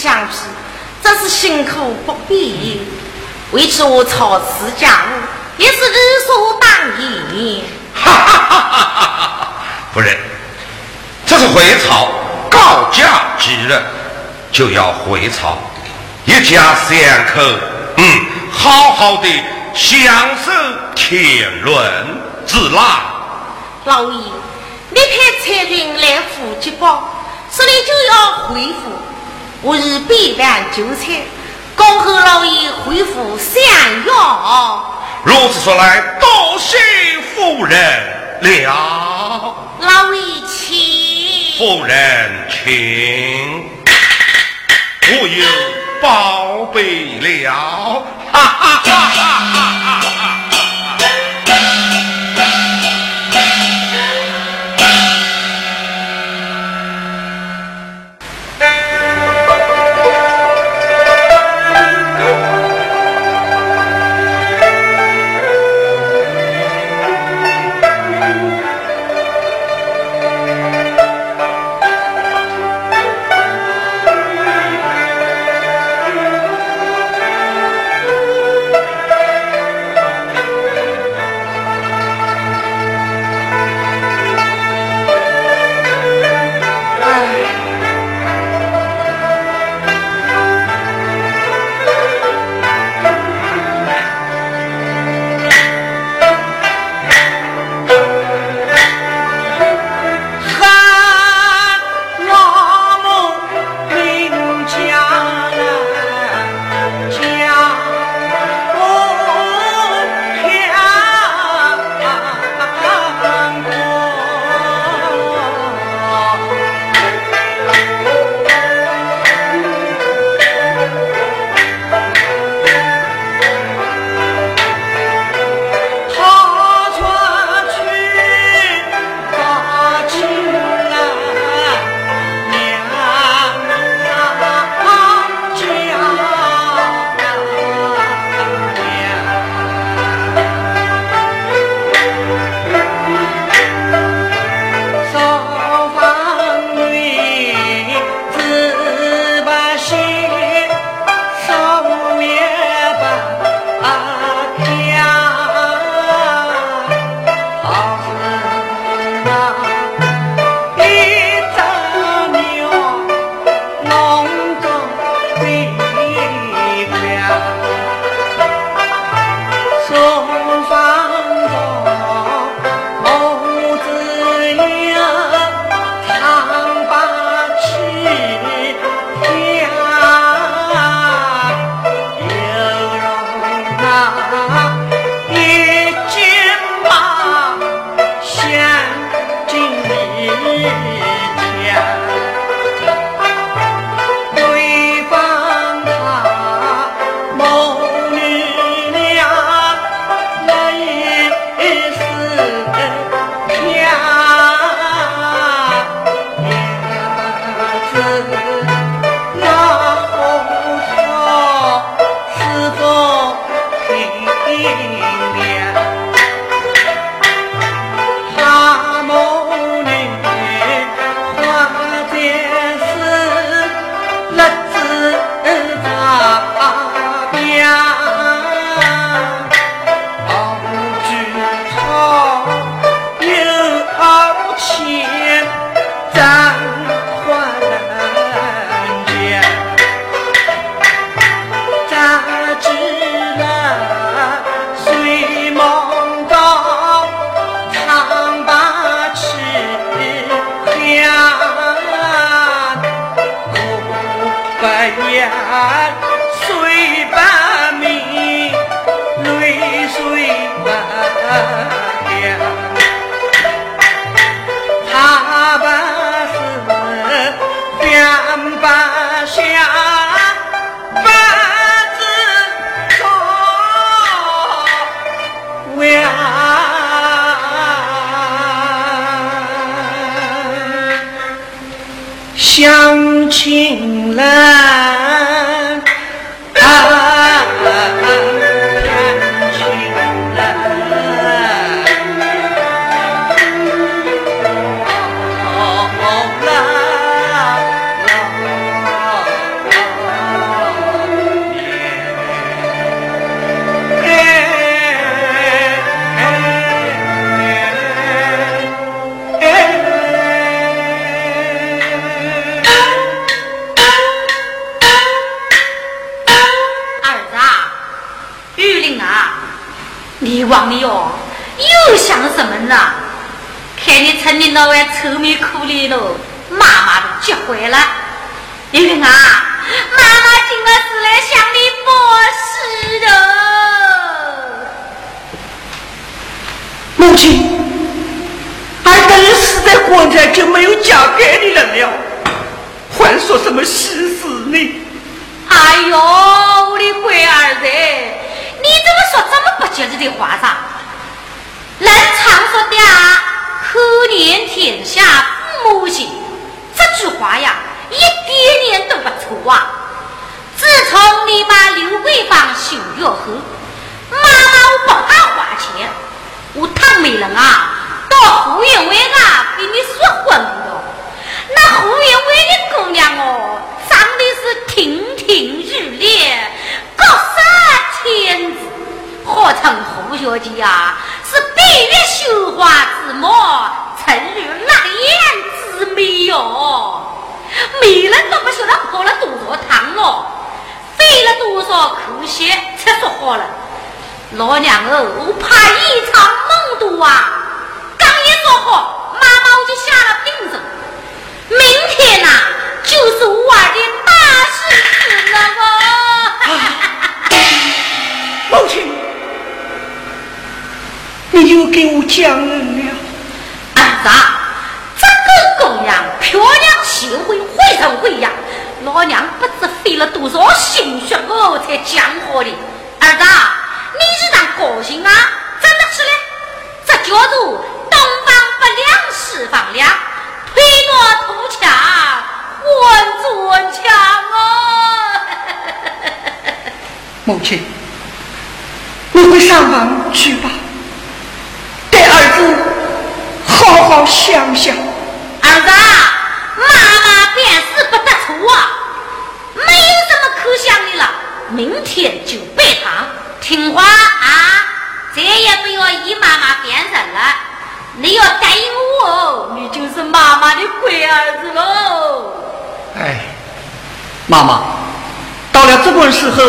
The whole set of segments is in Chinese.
相批，真是辛苦不必。为此我操持家务，也是理所当然。哈哈哈哈哈哈！夫人，这是回朝告假之日，就要回朝，一家三口，嗯，好好的享受天伦之乐。老爷，你派彩云来府接报，这里就要回府。我已备完酒菜，恭候老爷回府享用。如此说来，多谢夫人了。老爷请。夫人请。我有宝贝了。哈哈哈哈哈哈。碗愁眉苦脸喽，妈妈都急坏了。玉玲啊，妈妈今个是来向你报喜的。母亲，儿等死在棺材就没有嫁给你了了，还说什么喜事呢？哎呦，我的乖儿子！你怎么说这么不吉利的话噻？人常说的啊，“可怜天下父母心”，这句话呀，一点点都不错啊。自从你把刘桂芳休掉后，妈妈我帮他花钱，我唐美人啊，到胡员外那给你说婚了。那胡员外的姑娘哦，长得是亭亭玉立，高山。天子，号称胡学姐呀，是闭月羞花之貌，沉鱼落雁之美哟。美人都不晓得泡了多少汤喽，费了多少苦心才说好了。老娘哦，我怕一场梦多啊！刚一说好，妈妈我就下了病症，明天呐就是我儿的大喜日了哦。母亲，你又给我讲了。儿子，这个姑娘漂亮贤惠，会人会养，老娘不知费了多少心血哦，才讲好的。儿子，你是当高兴啊？真的是嘞，这叫做东方不亮西方亮，推磨土墙换砖墙哦。母亲。你回上房去吧，子好好想想。儿子，妈妈办事不得错啊，没有什么可想的了。明天就拜堂，听话啊！再也不要以妈妈变人了。你要答应我，你就是妈妈的乖儿子喽。哎，妈妈，到了这个时候，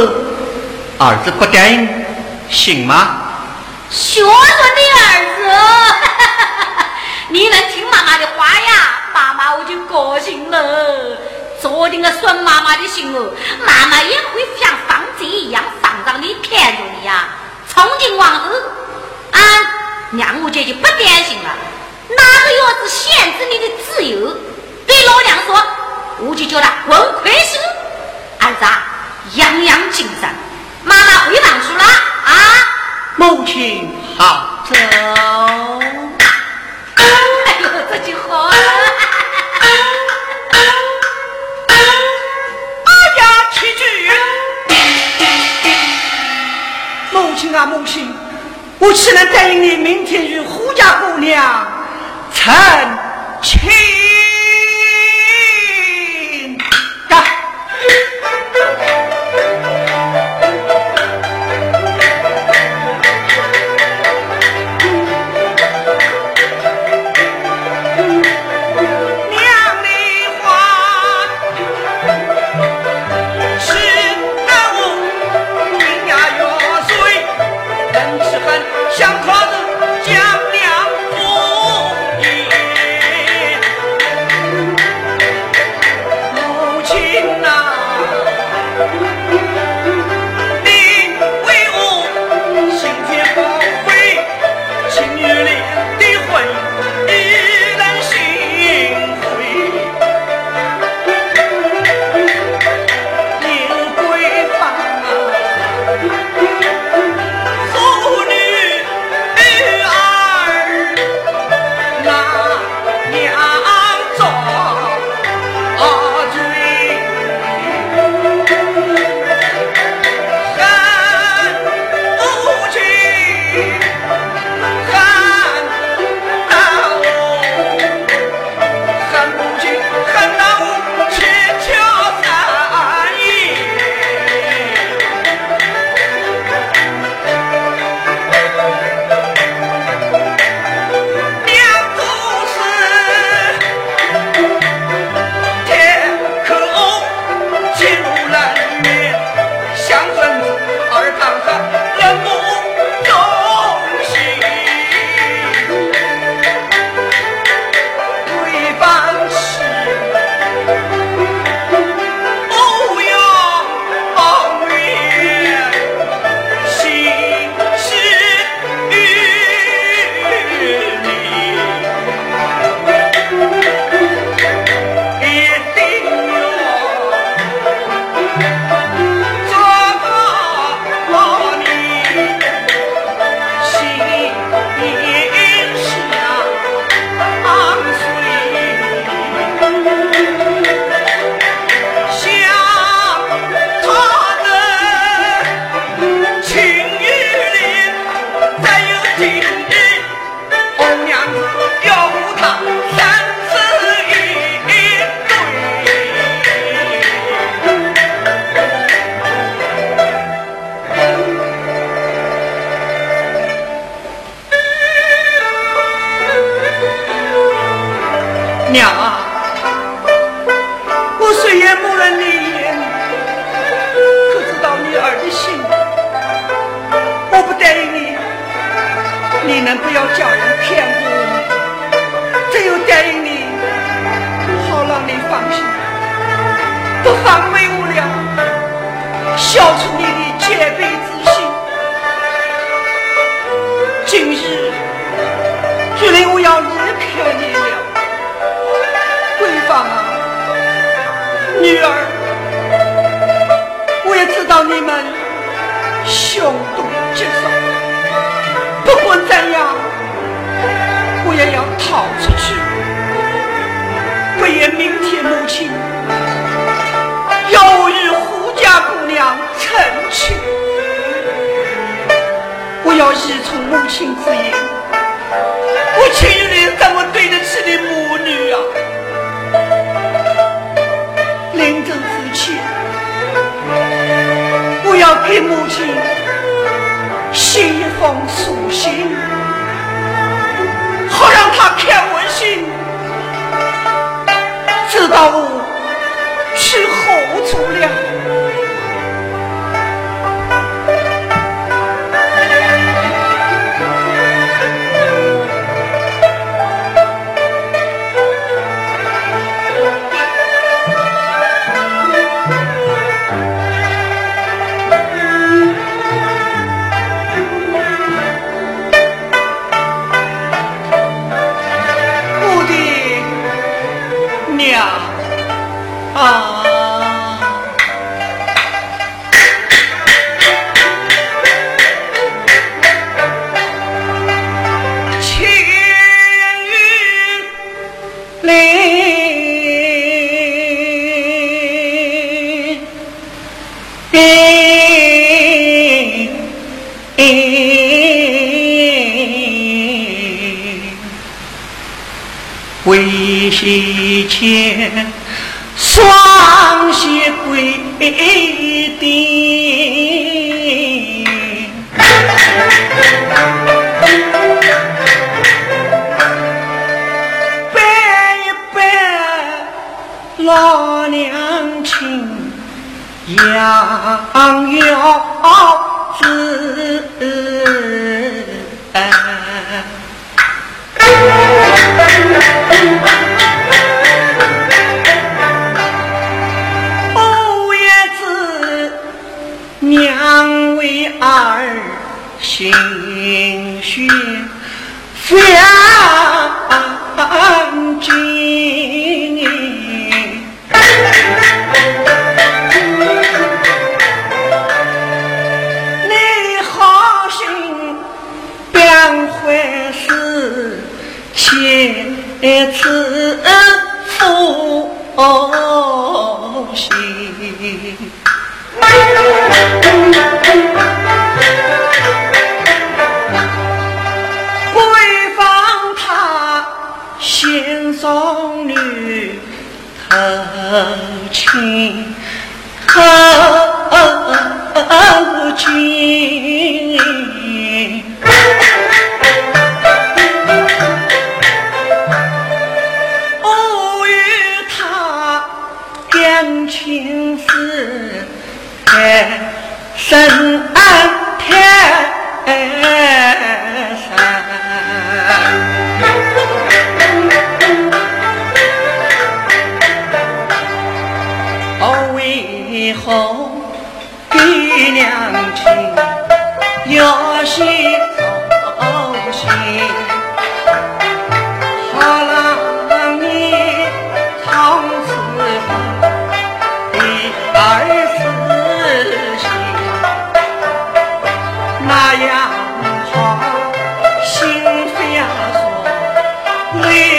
儿子不答应。行吗？学着你儿子，你能听妈妈的话呀？妈妈我就高兴了。昨天我顺妈妈的心哦，妈妈也会像放贼一样放着你看着你呀。从今往后，啊，娘我姐就不担心了。哪个要是限制你的自由，对老娘说，我就叫他滚快些。儿子，样样精神。妈妈回房去了啊！母亲好走。哎呦，这就好了。大家齐聚。母亲啊，母亲，我岂能答应你明天与胡家姑娘成亲？要依从母亲之言。我亲人怎么对得起你母女啊？临终之前，我要给母亲写一封书信，好让她看我信，知道我。一滴，拜一拜老娘亲，养育之恩。only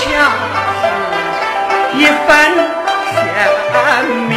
恰似一番相命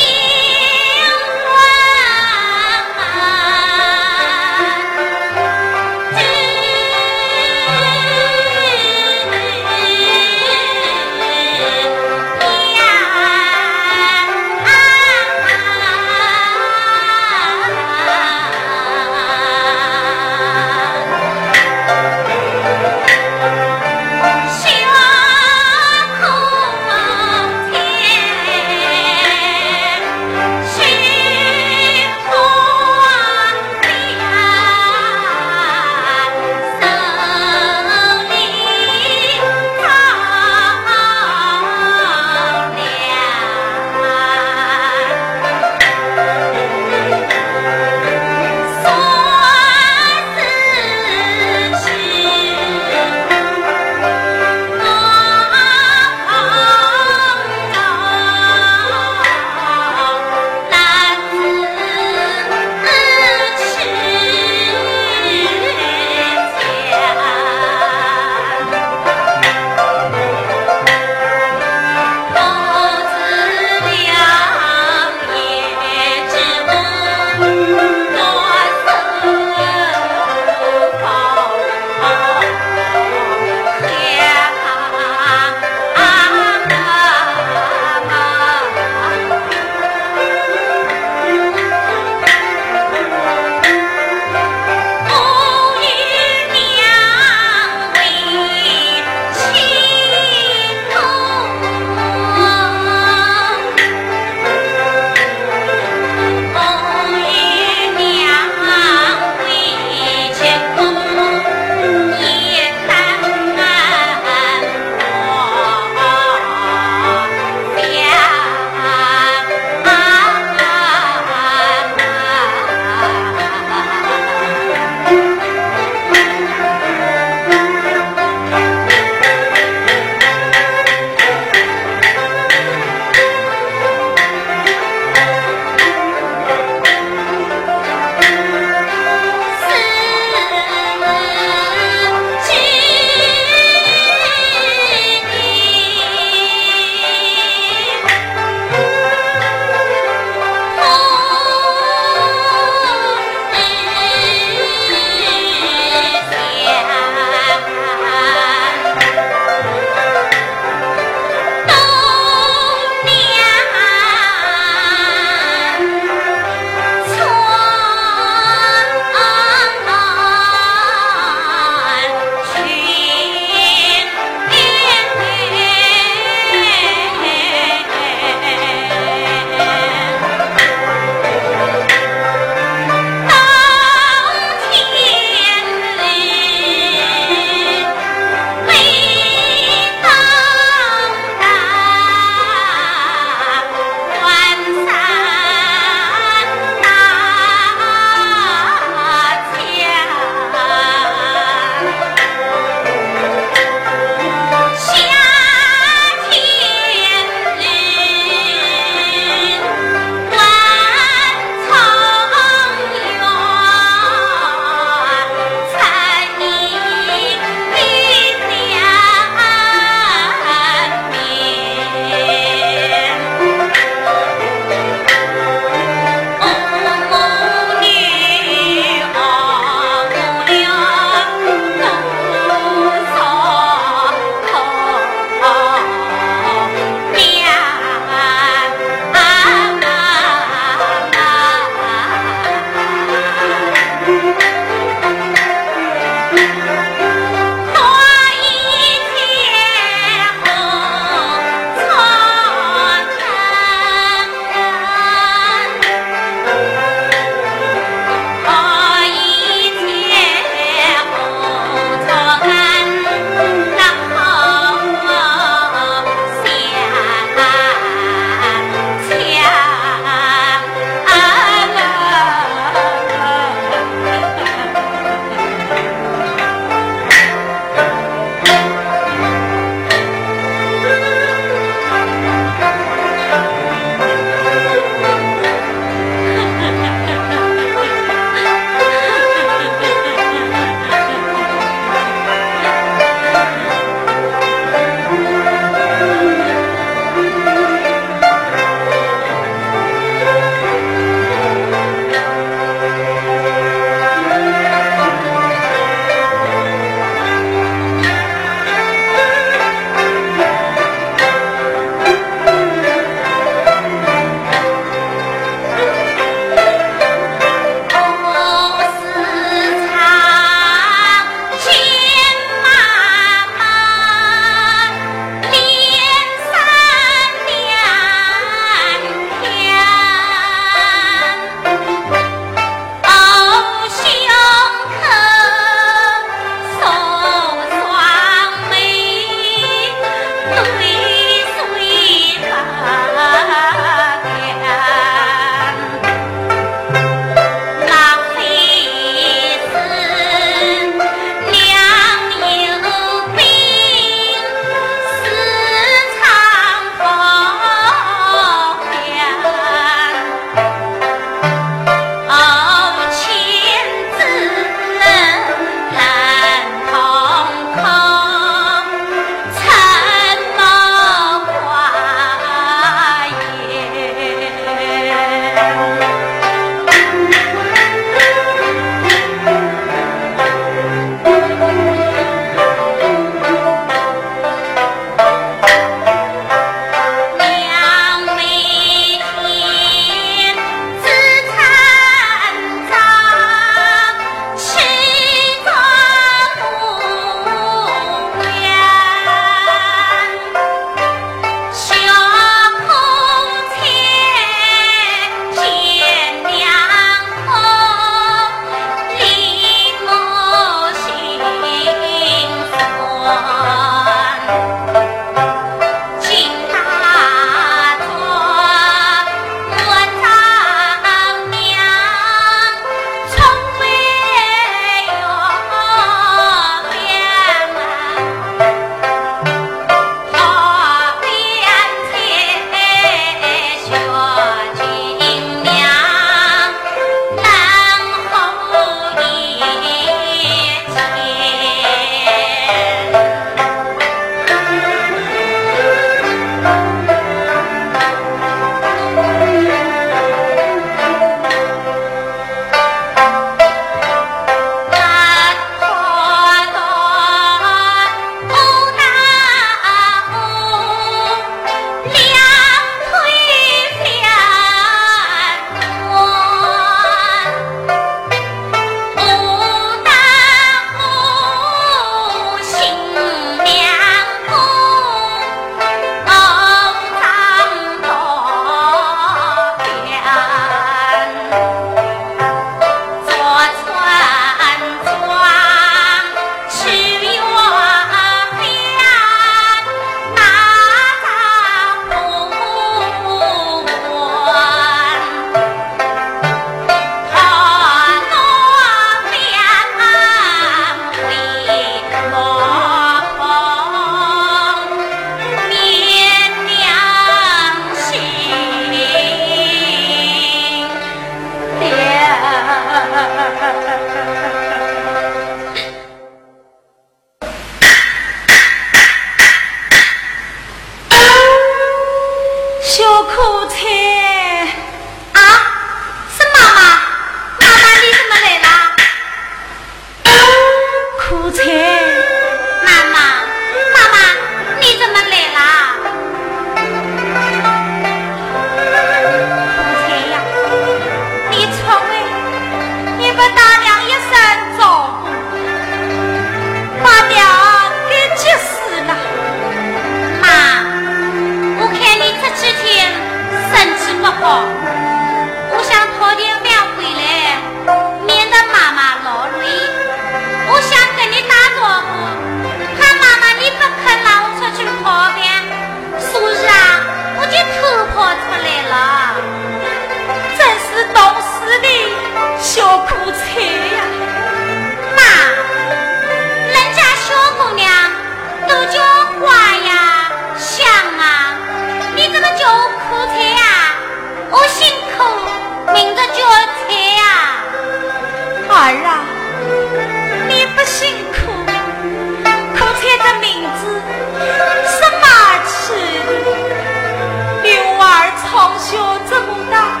小这么大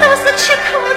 都是吃苦